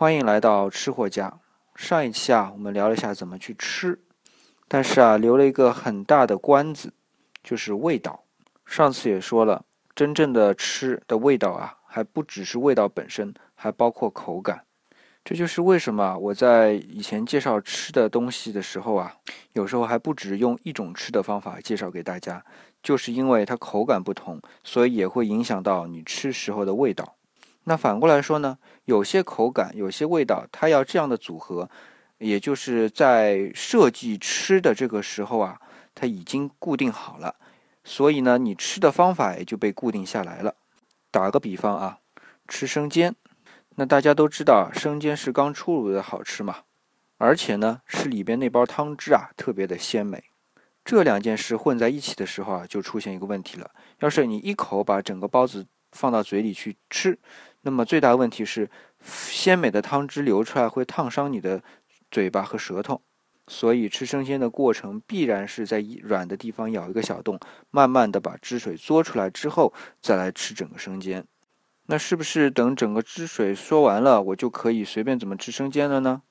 欢迎来到吃货家。上一期啊，我们聊了一下怎么去吃，但是啊，留了一个很大的关子，就是味道。上次也说了，真正的吃的味道啊，还不只是味道本身，还包括口感。这就是为什么我在以前介绍吃的东西的时候啊，有时候还不止用一种吃的方法介绍给大家，就是因为它口感不同，所以也会影响到你吃时候的味道。那反过来说呢，有些口感、有些味道，它要这样的组合，也就是在设计吃的这个时候啊，它已经固定好了，所以呢，你吃的方法也就被固定下来了。打个比方啊，吃生煎。那大家都知道，生煎是刚出炉的好吃嘛，而且呢，是里边那包汤汁啊特别的鲜美。这两件事混在一起的时候啊，就出现一个问题了。要是你一口把整个包子放到嘴里去吃，那么最大问题是，鲜美的汤汁流出来会烫伤你的嘴巴和舌头。所以吃生煎的过程必然是在软的地方咬一个小洞，慢慢的把汁水嘬出来之后，再来吃整个生煎。那是不是等整个汁水说完了，我就可以随便怎么吃生煎了呢？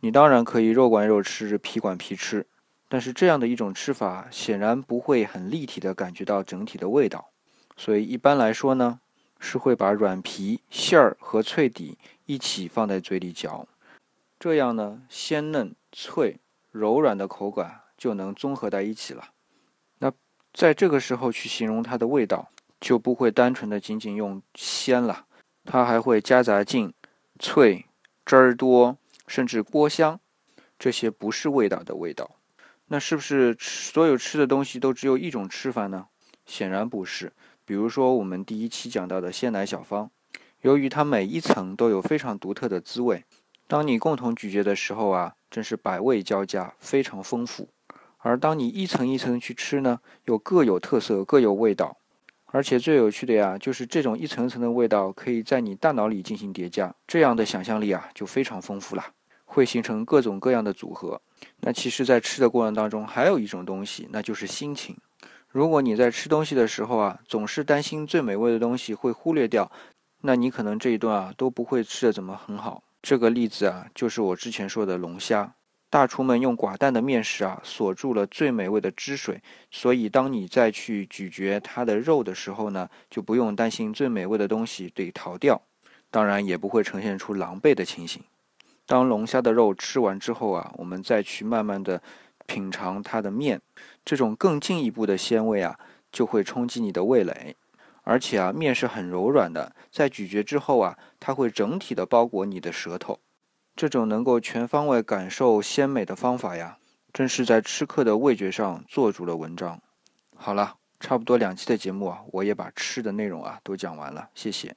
你当然可以肉管肉吃，皮管皮吃，但是这样的一种吃法显然不会很立体的感觉到整体的味道。所以一般来说呢，是会把软皮、馅儿和脆底一起放在嘴里嚼，这样呢，鲜嫩、脆、柔软的口感就能综合在一起了。那在这个时候去形容它的味道。就不会单纯的仅仅用鲜了，它还会夹杂进脆、汁儿多，甚至锅香，这些不是味道的味道。那是不是所有吃的东西都只有一种吃法呢？显然不是。比如说我们第一期讲到的鲜奶小方，由于它每一层都有非常独特的滋味，当你共同咀嚼的时候啊，真是百味交加，非常丰富。而当你一层一层去吃呢，又各有特色，各有味道。而且最有趣的呀，就是这种一层层的味道可以在你大脑里进行叠加，这样的想象力啊就非常丰富了，会形成各种各样的组合。那其实，在吃的过程当中，还有一种东西，那就是心情。如果你在吃东西的时候啊，总是担心最美味的东西会忽略掉，那你可能这一顿啊都不会吃的怎么很好。这个例子啊，就是我之前说的龙虾。大厨们用寡淡的面食啊锁住了最美味的汁水，所以当你再去咀嚼它的肉的时候呢，就不用担心最美味的东西得逃掉，当然也不会呈现出狼狈的情形。当龙虾的肉吃完之后啊，我们再去慢慢的品尝它的面，这种更进一步的鲜味啊就会冲击你的味蕾，而且啊面是很柔软的，在咀嚼之后啊，它会整体的包裹你的舌头。这种能够全方位感受鲜美的方法呀，正是在吃客的味觉上做足了文章。好了，差不多两期的节目啊，我也把吃的内容啊都讲完了，谢谢。